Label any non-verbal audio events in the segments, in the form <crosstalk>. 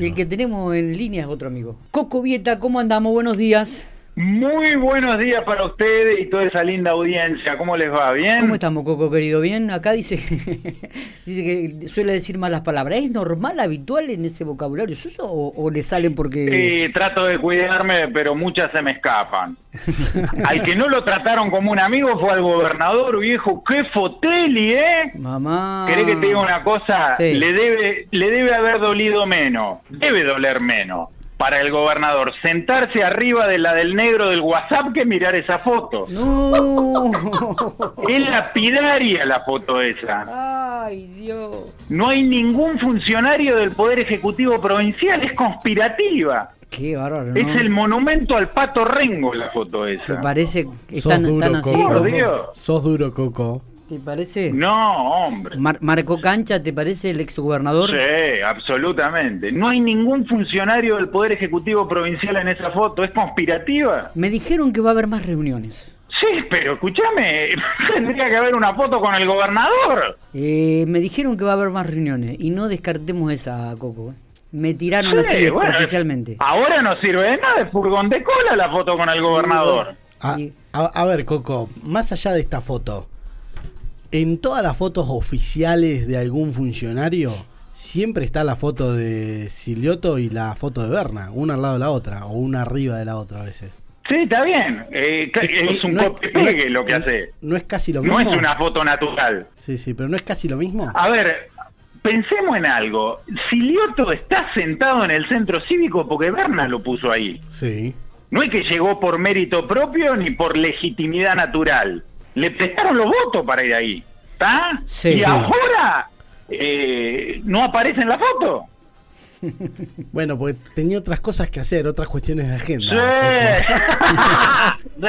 El que tenemos en línea es otro amigo. Coco Vieta, ¿cómo andamos? Buenos días. Muy buenos días para ustedes y toda esa linda audiencia. ¿Cómo les va? ¿Bien? ¿Cómo estamos, Coco, querido? ¿Bien? Acá dice, <laughs> dice que suele decir malas palabras. ¿Es normal, habitual en ese vocabulario suyo o, o le salen porque...? Sí, trato de cuidarme, pero muchas se me escapan. <laughs> al que no lo trataron como un amigo fue al gobernador, viejo. ¡Qué foteli, eh! Mamá... ¿Querés que te diga una cosa? Sí. Le, debe, le debe haber dolido menos. Debe doler menos para el gobernador sentarse arriba de la del negro del WhatsApp que mirar esa foto. ¡No! <laughs> Es lapidaria la foto esa. ¡Ay, Dios! No hay ningún funcionario del Poder Ejecutivo Provincial, es conspirativa. ¡Qué bárbaro! ¿no? Es el monumento al pato Rengo la foto ¿Te esa. parece que Sos están, duro, están así? Coco. Por Coco? Dios. Sos duro, Coco. ¿Te parece? No, hombre. Mar- ¿Marcó cancha, te parece, el exgobernador? Sí, absolutamente. No hay ningún funcionario del Poder Ejecutivo Provincial en esa foto, es conspirativa. Me dijeron que va a haber más reuniones. Sí, pero escúchame, <laughs> tendría que haber una foto con el gobernador. Eh, me dijeron que va a haber más reuniones y no descartemos esa, Coco. ¿eh? Me tiraron así Sí, bueno, oficialmente. Ahora no sirve de nada, es furgón de cola la foto con el gobernador. A, Y- a- a ver, Coco, más allá de esta foto, en todas las fotos oficiales de algún funcionario, siempre está la foto de Silioto y la foto de Berna, una al lado de la otra, o una arriba de la otra a veces. Sí, está bien. Eh, es un no no lo que hace. No es casi lo mismo. No es una foto natural. Sí, sí, pero no es casi lo mismo. A ver, pensemos en algo. Silioto está sentado en el centro cívico porque Berna lo puso ahí. Sí. No es que llegó por mérito propio ni por legitimidad natural. Le prestaron los votos para ir ahí. ¿Está? Sí. y Sí. ahora eh, no aparece en la foto. <laughs> Bueno, porque tenía otras cosas que hacer, otras cuestiones de Sí. agenda. <laughs> sí,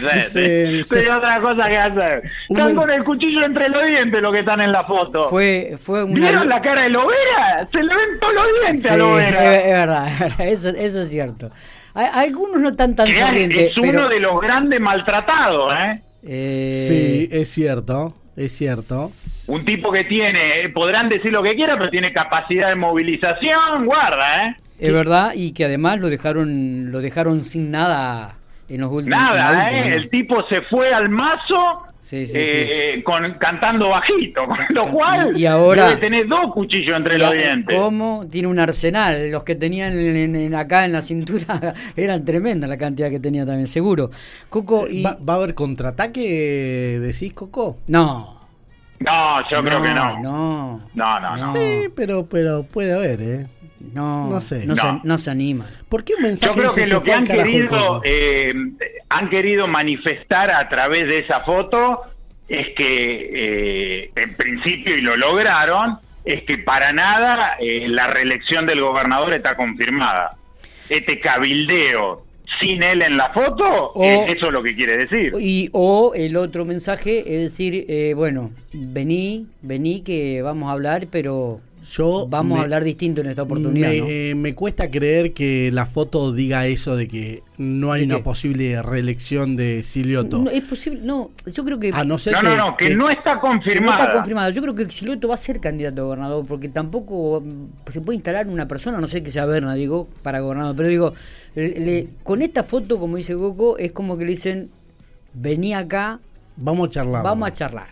sí, sí. Dicen, se- Tiene otra cosa que hacer. Están con el cuchillo entre los dientes los que están en la foto. Fue, fue una... ¿Vieron la cara de Lovera? Se le ven todos los dientes Sí, a Lovera. es verdad, es verdad, eso, eso es cierto. Algunos no están tan sonrientes, es uno pero... de los grandes maltratados, ¿eh? Eh, Sí, es cierto, es cierto. Un tipo que tiene, podrán decir lo que quieran, pero tiene capacidad de movilización, guarda, ¿eh? Es verdad, y que además lo dejaron lo dejaron sin nada en los últimos en Nada, última, ¿eh? ¿no? El tipo se fue al mazo Sí, sí, eh, Con, cantando bajito, <laughs> con lo cual Y- y ahora- debe tener dos cuchillos entre Y los dientes. ¿Cómo? Tiene un arsenal. Los que tenían en- en- acá en la cintura <laughs> eran tremenda la cantidad que tenía también, seguro. Coco, y... ¿Va, va a haber contraataque, decís, Coco? No. No, yo creo que no. No. No, no, no. Sí, pero, pero puede haber, ¿eh? No, No sé. No, No. Se, no se animan. ¿Por qué un mensaje Yo creo que lo que han querido, eh, han querido manifestar a través de esa foto es que, eh, en principio, y lo lograron, es que para nada eh, la reelección del gobernador está confirmada. Este cabildeo sin él en la foto, O- eh, eso es lo que quiere decir. Y, o el otro mensaje es decir, eh, bueno, vení, vení que vamos a hablar, pero Yo vamos me- a hablar distinto en esta oportunidad. Me, ¿no? eh, me cuesta creer que la foto diga eso de que no hay ¿De una qué? posible reelección de Silioto. No, es posible, no, yo creo que... a no ser No, que, no, no, que, no está que no está confirmado. Yo creo que Silueto va a ser candidato a gobernador, porque tampoco mm, se puede instalar una persona, no sé que sea Berna, digo, para gobernador. Pero digo, le- le- con esta foto, como dice Goku, es como que le dicen, vení acá, Vamos a charlar. vamos a charlar.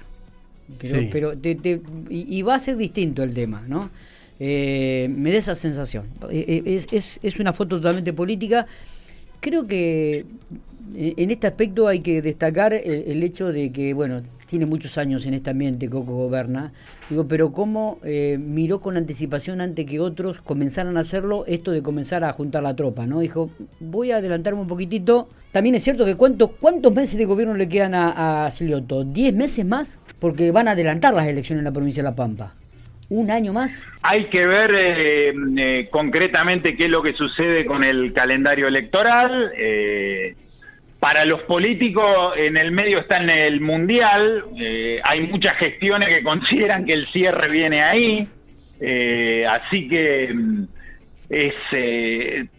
Pero, Sí. pero te- te- y, y va a ser distinto el tema, ¿no? Eh, me da esa sensación. Eh, eh, Es, es- es una foto totalmente política. Creo que en este aspecto hay que destacar el, el hecho de que, bueno, tiene muchos años en este ambiente Coco Goberna, digo, pero cómo eh, miró con anticipación antes que otros comenzaran a hacerlo esto de comenzar a juntar la tropa, ¿no? Dijo, voy a adelantarme un poquitito. También es cierto que cuántos cuántos meses de gobierno le quedan a, a Silioto, ¿10 meses más? Porque van a adelantar las elecciones en la provincia de La Pampa. ¿Un año más? Hay que ver eh, eh, concretamente qué es lo que sucede con el calendario electoral. Eh, para los políticos en el medio está en el mundial. Eh, hay muchas gestiones que <laughs> consideran que el cierre viene ahí. Así que mm, es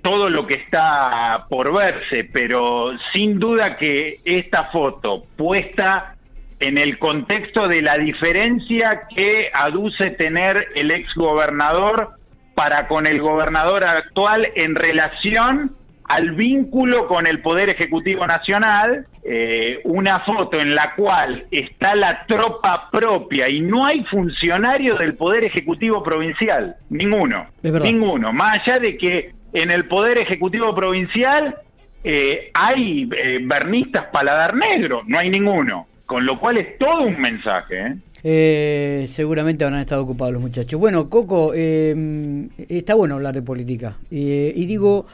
todo lo que está por verse, pero sin duda que esta foto puesta en el contexto de la diferencia que aduce tener el ex gobernador para con el gobernador actual en relación al vínculo con el Poder Ejecutivo Nacional, eh, una foto en la cual está la tropa propia y no hay funcionarios del Poder Ejecutivo Provincial, ninguno, ninguno, más allá de que en el Poder Ejecutivo Provincial eh, hay eh, bernistas paladar negro, no hay ninguno, con lo cual es todo un mensaje. ¿eh? seguramente habrán estado ocupados los muchachos. Bueno, Coco, está bueno hablar de política. y digo,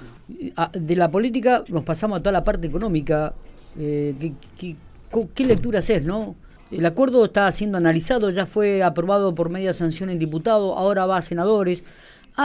de la política nos pasamos a toda la parte económica. ¿qué, qué, lectura haces, no? El acuerdo está siendo analizado, ya fue aprobado por media sanción en diputado, ahora va a senadores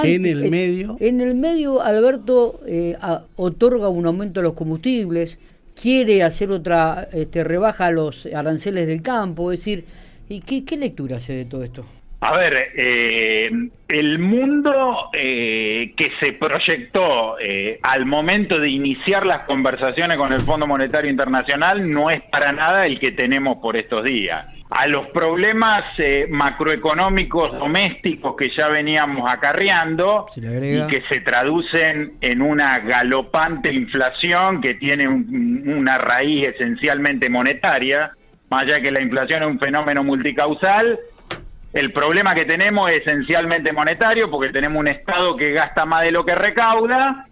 en el medio. En el medio, Alberto eh, otorga un aumento a los combustibles, quiere hacer otra este, rebaja a los aranceles del campo, es decir, ¿y qué, lectura hace de todo esto? A ver, eh, el mundo eh, que se proyectó al momento de iniciar las conversaciones con el Fondo Monetario Internacional no es para nada el que tenemos por estos días a los problemas eh, macroeconómicos domésticos que ya veníamos acarreando y que se traducen en una galopante inflación que tiene una raíz esencialmente monetaria, más allá que la inflación es un fenómeno multicausal, el problema que tenemos es esencialmente monetario porque tenemos un Estado que gasta más de lo que recauda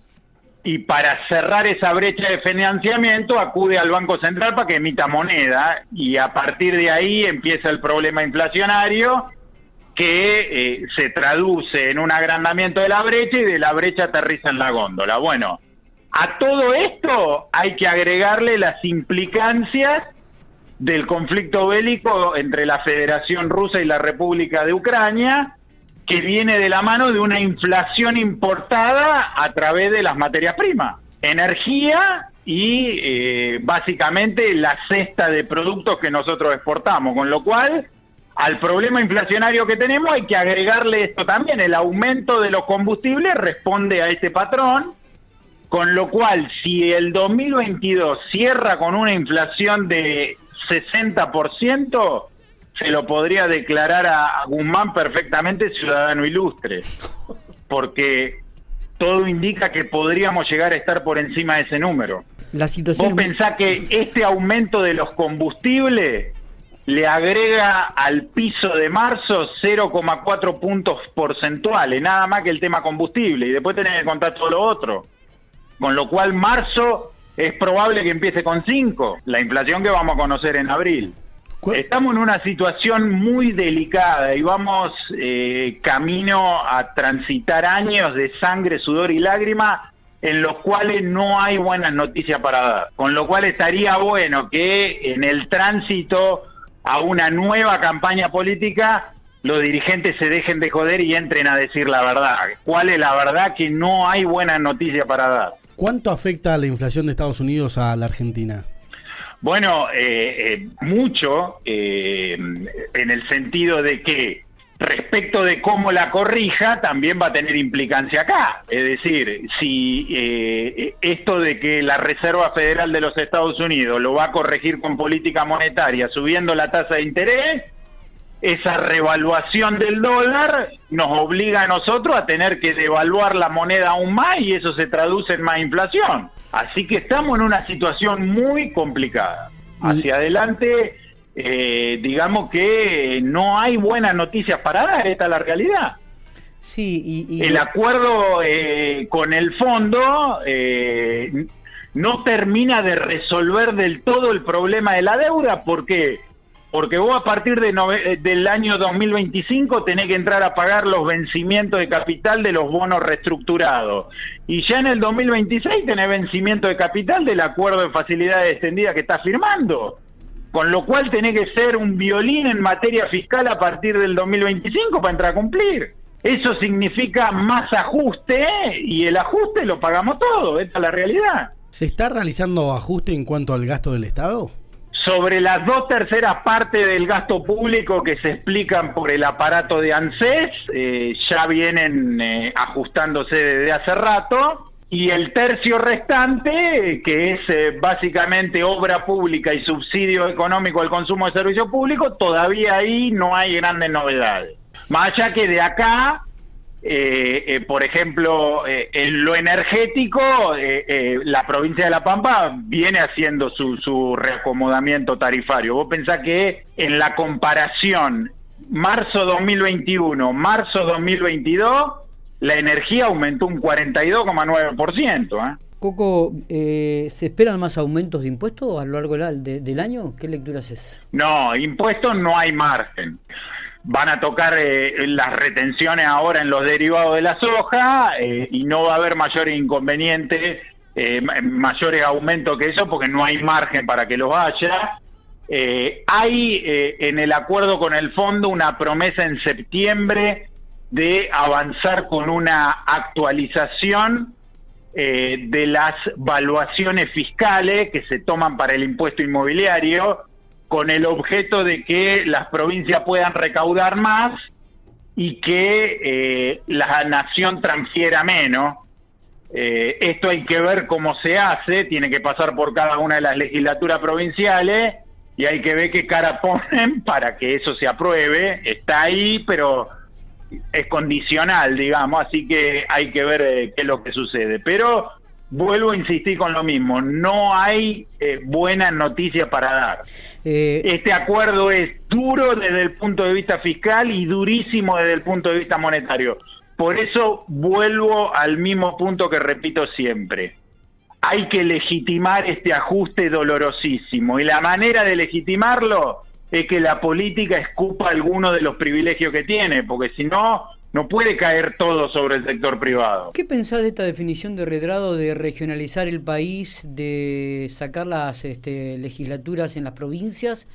y para cerrar esa brecha de financiamiento acude al Banco Central para que emita moneda y a partir de ahí empieza el problema inflacionario que eh, se traduce en un agrandamiento de la brecha y de la brecha aterriza en la góndola. Bueno, a todo esto hay que agregarle las implicancias del conflicto bélico entre la Federación Rusa y la República de Ucrania, que viene de la mano de una inflación importada a través de las materias primas, energía y eh, básicamente la cesta de productos que nosotros exportamos, con lo cual al problema inflacionario que tenemos hay que agregarle esto también, el aumento de los combustibles responde a este patrón, con lo cual si el 2022 cierra con una inflación de 60%, se lo podría declarar a Guzmán perfectamente ciudadano ilustre, porque todo indica que podríamos llegar a estar por encima de ese número. La situación Vos pensás que este aumento de los combustibles le agrega al piso de marzo 0,4 puntos porcentuales, nada más que el tema combustible, y después tenés que contar todo lo otro. Con lo cual marzo es probable que empiece con 5, la inflación que vamos a conocer en abril. Estamos en una situación muy delicada y vamos eh, camino a transitar años de sangre, sudor y lágrima en los cuales no hay buenas noticias para dar. Con lo cual estaría bueno que en el tránsito a una nueva campaña política los dirigentes se dejen de joder y entren a decir la verdad. ¿Cuál es la verdad? Que no hay buenas noticias para dar. ¿Cuánto afecta la inflación de Estados Unidos a la Argentina? Bueno, eh, eh, mucho, eh, en el sentido de que respecto de cómo la corrija, también va a tener implicancia acá. Es decir, si esto de que la Reserva Federal de los Estados Unidos lo va a corregir con política monetaria, subiendo la tasa de interés, esa revaluación del dólar nos obliga a nosotros a tener que devaluar la moneda aún más y eso se traduce en más inflación. Así que estamos en una situación muy complicada. Hacia adelante, eh, digamos que no hay buenas noticias para dar, esta es la realidad. Sí, y, el acuerdo eh, con el fondo eh, no termina de resolver del todo el problema de la deuda porque porque vos a partir eh, del año 2025 tenés que entrar a pagar los vencimientos de capital de los bonos reestructurados. Y ya en el 2026 tenés vencimiento de capital del acuerdo de facilidades extendidas que estás firmando. Con lo cual tenés que ser un violín en materia fiscal a partir del 2025 para entrar a cumplir. Eso significa más ajuste y el ajuste lo pagamos todo, esa es la realidad. ¿Se está realizando ajuste en cuanto al gasto del Estado? Sobre las dos terceras partes del gasto público que se explican por el aparato de ANSES, eh, ya vienen eh, ajustándose desde hace rato, y el tercio restante, que es eh, básicamente obra pública y subsidio económico al consumo de servicios públicos, todavía ahí no hay grandes novedades. Más allá que de acá eh, eh, por ejemplo, eh, en lo energético, la provincia de La Pampa viene haciendo su, su reacomodamiento tarifario. Vos pensás que en la comparación marzo 2021, marzo 2022, la energía aumentó un 42,9%. ¿eh? Coco, ¿se esperan más aumentos de impuestos a lo largo del año? ¿Qué lectura haces? No, impuestos no hay margen van a tocar eh, las retenciones ahora en los derivados de la soja eh, y no va a haber mayores inconvenientes, eh, mayores aumentos que eso porque no hay margen para que los haya. hay en el acuerdo con el fondo una promesa en septiembre de avanzar con una actualización de las valuaciones fiscales que se toman para el impuesto inmobiliario con el objeto de que las provincias puedan recaudar más y que eh, la nación transfiera menos. Eh, esto hay que ver cómo se hace, tiene que pasar por cada una de las legislaturas provinciales y hay que ver qué cara <laughs> ponen para que eso se apruebe. Está ahí, pero es condicional, digamos, así que hay que ver eh, qué es lo que sucede. Pero vuelvo a insistir con lo mismo, no hay eh, buenas noticias para dar. Eh, este acuerdo es duro desde el punto de vista fiscal y durísimo desde el punto de vista monetario. Por eso vuelvo al mismo punto que repito siempre. Hay que legitimar este ajuste dolorosísimo y la manera de legitimarlo es que la política escupa algunos de los privilegios que tiene, porque si no, no puede caer todo sobre el sector privado. ¿Qué pensás de esta definición de Redrado de regionalizar el país, de sacar las este, legislaturas en las provincias,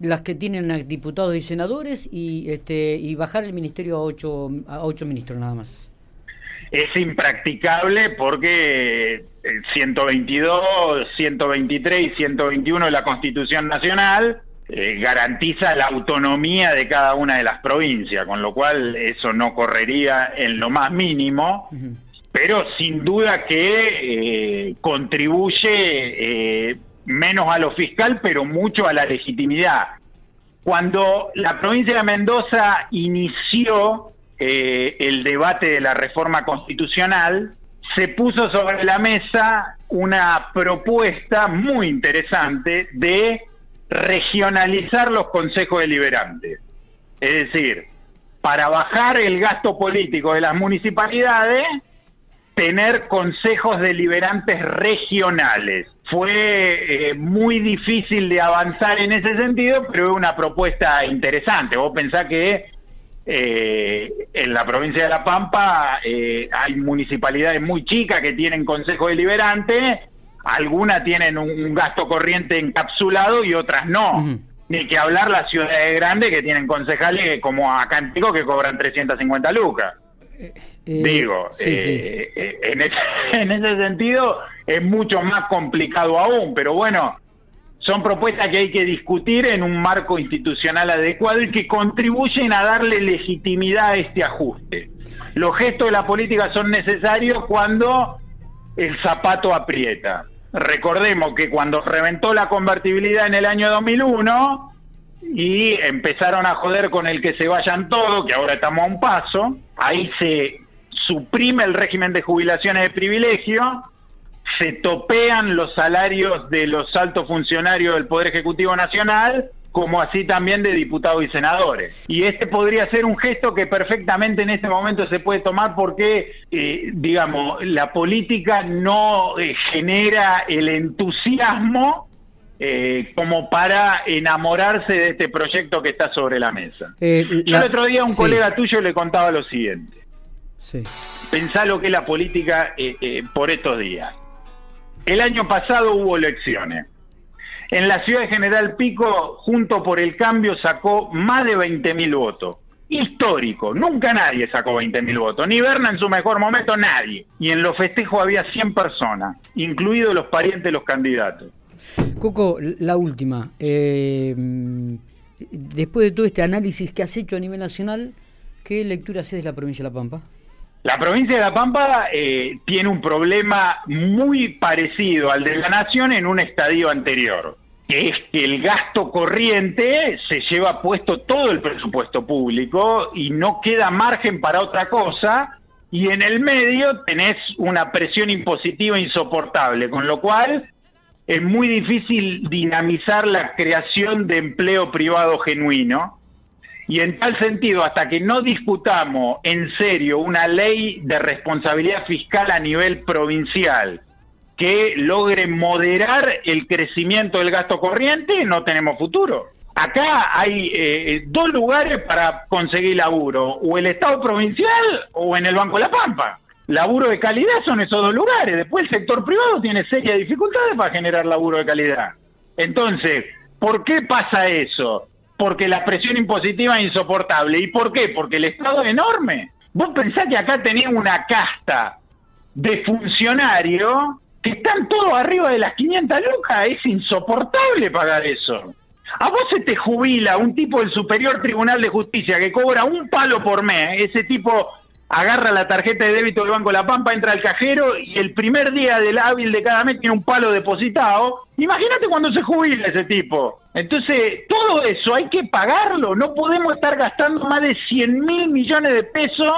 las que tienen diputados y senadores, y, este, y bajar el ministerio a ocho, a ocho ministros nada más? Es impracticable porque 122, 123 y 121 de la Constitución Nacional eh, garantiza la autonomía de cada una de las provincias, con lo cual eso no correría en lo más mínimo, pero sin duda que eh, contribuye eh, menos a lo fiscal, pero mucho a la legitimidad. Cuando la provincia de Mendoza inició el debate de la reforma constitucional, se puso sobre la mesa una propuesta muy interesante de regionalizar los consejos deliberantes. Es decir, para bajar el gasto político de las municipalidades, tener consejos deliberantes regionales. Fue eh, muy difícil de avanzar en ese sentido, pero es una propuesta interesante. Vos pensás que eh, en la provincia de La Pampa eh, hay municipalidades muy chicas que tienen consejos deliberantes algunas tienen un, gasto corriente encapsulado y otras no. Ni que hablar las ciudades grandes que tienen concejales como acá en Pico que cobran 350 lucas. Eh, eh, Digo, eh, En, ese, <laughs> en ese sentido es mucho más complicado aún, pero bueno, son propuestas que hay que discutir en un marco institucional adecuado y que contribuyen a darle legitimidad a este ajuste. Los gestos de la política son necesarios cuando el zapato aprieta. Recordemos que cuando reventó la convertibilidad en el año 2001 y empezaron a joder con el que se vayan todos, que ahora estamos a un paso, ahí se suprime el régimen de jubilaciones de privilegio, se topean los salarios de los altos funcionarios del Poder Ejecutivo Nacional como así también de diputados y senadores. Y este podría ser un gesto que perfectamente en este momento se puede tomar porque, eh, digamos, la política no eh, genera el entusiasmo eh, como para enamorarse de este proyecto que está sobre la mesa. Yo el otro día a un colega tuyo le contaba lo siguiente. Sí. Pensá lo que es la política por estos días. El año pasado hubo elecciones en la ciudad de General Pico, junto por el cambio, sacó más de 20.000 votos. Histórico, nunca nadie sacó 20.000 votos, ni Berna en su mejor momento, nadie. Y en los festejos había 100 personas, incluidos los parientes de los candidatos. Coco, la última. Eh, después de todo este análisis que has hecho a nivel nacional, ¿qué lectura haces de la provincia de La Pampa? La provincia de La Pampa eh, tiene un problema muy parecido al de la Nación en un estadio anterior. que es que el gasto corriente se lleva puesto todo el presupuesto público y no queda margen para otra cosa, y en el medio tenés una presión impositiva insoportable, con lo cual es muy difícil dinamizar la creación de empleo privado genuino. Y en tal sentido, hasta que no discutamos en serio una ley de responsabilidad fiscal a nivel provincial que logre moderar el crecimiento del gasto corriente, no tenemos futuro. Acá hay eh, dos lugares para conseguir laburo, o el Estado provincial o en el Banco de la Pampa. Laburo de calidad son esos dos lugares. Después el sector privado tiene serias dificultades para generar laburo de calidad. Entonces, ¿por qué pasa eso? Porque la presión impositiva es insoportable. ¿Y por qué? Porque el Estado es enorme. Vos pensás que acá tenés una casta de funcionarios que están todos arriba de las 500 lucas. Es insoportable pagar eso. A vos se te jubila un tipo del Superior Tribunal de Justicia que cobra un palo por mes. Ese tipo agarra la tarjeta de débito del Banco La Pampa, entra al cajero y el primer día del hábil de cada mes tiene un palo depositado. Imagínate cuando se jubila ese tipo. Entonces, todo eso hay que pagarlo. No podemos estar gastando más de 100 mil millones de pesos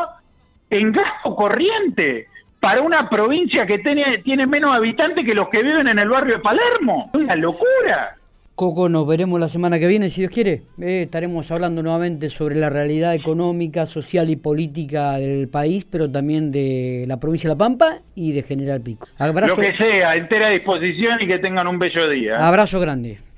en gasto corriente para una provincia que tiene, tiene menos habitantes que los que viven en el barrio de Palermo. Una locura. Coco, nos veremos la semana que viene, si Dios quiere. Eh, estaremos hablando nuevamente sobre la realidad económica, social y política del país, pero también de la provincia de La Pampa y de General Pico. Lo que sea, entera disposición y que tengan un bello día. Abrazo grande.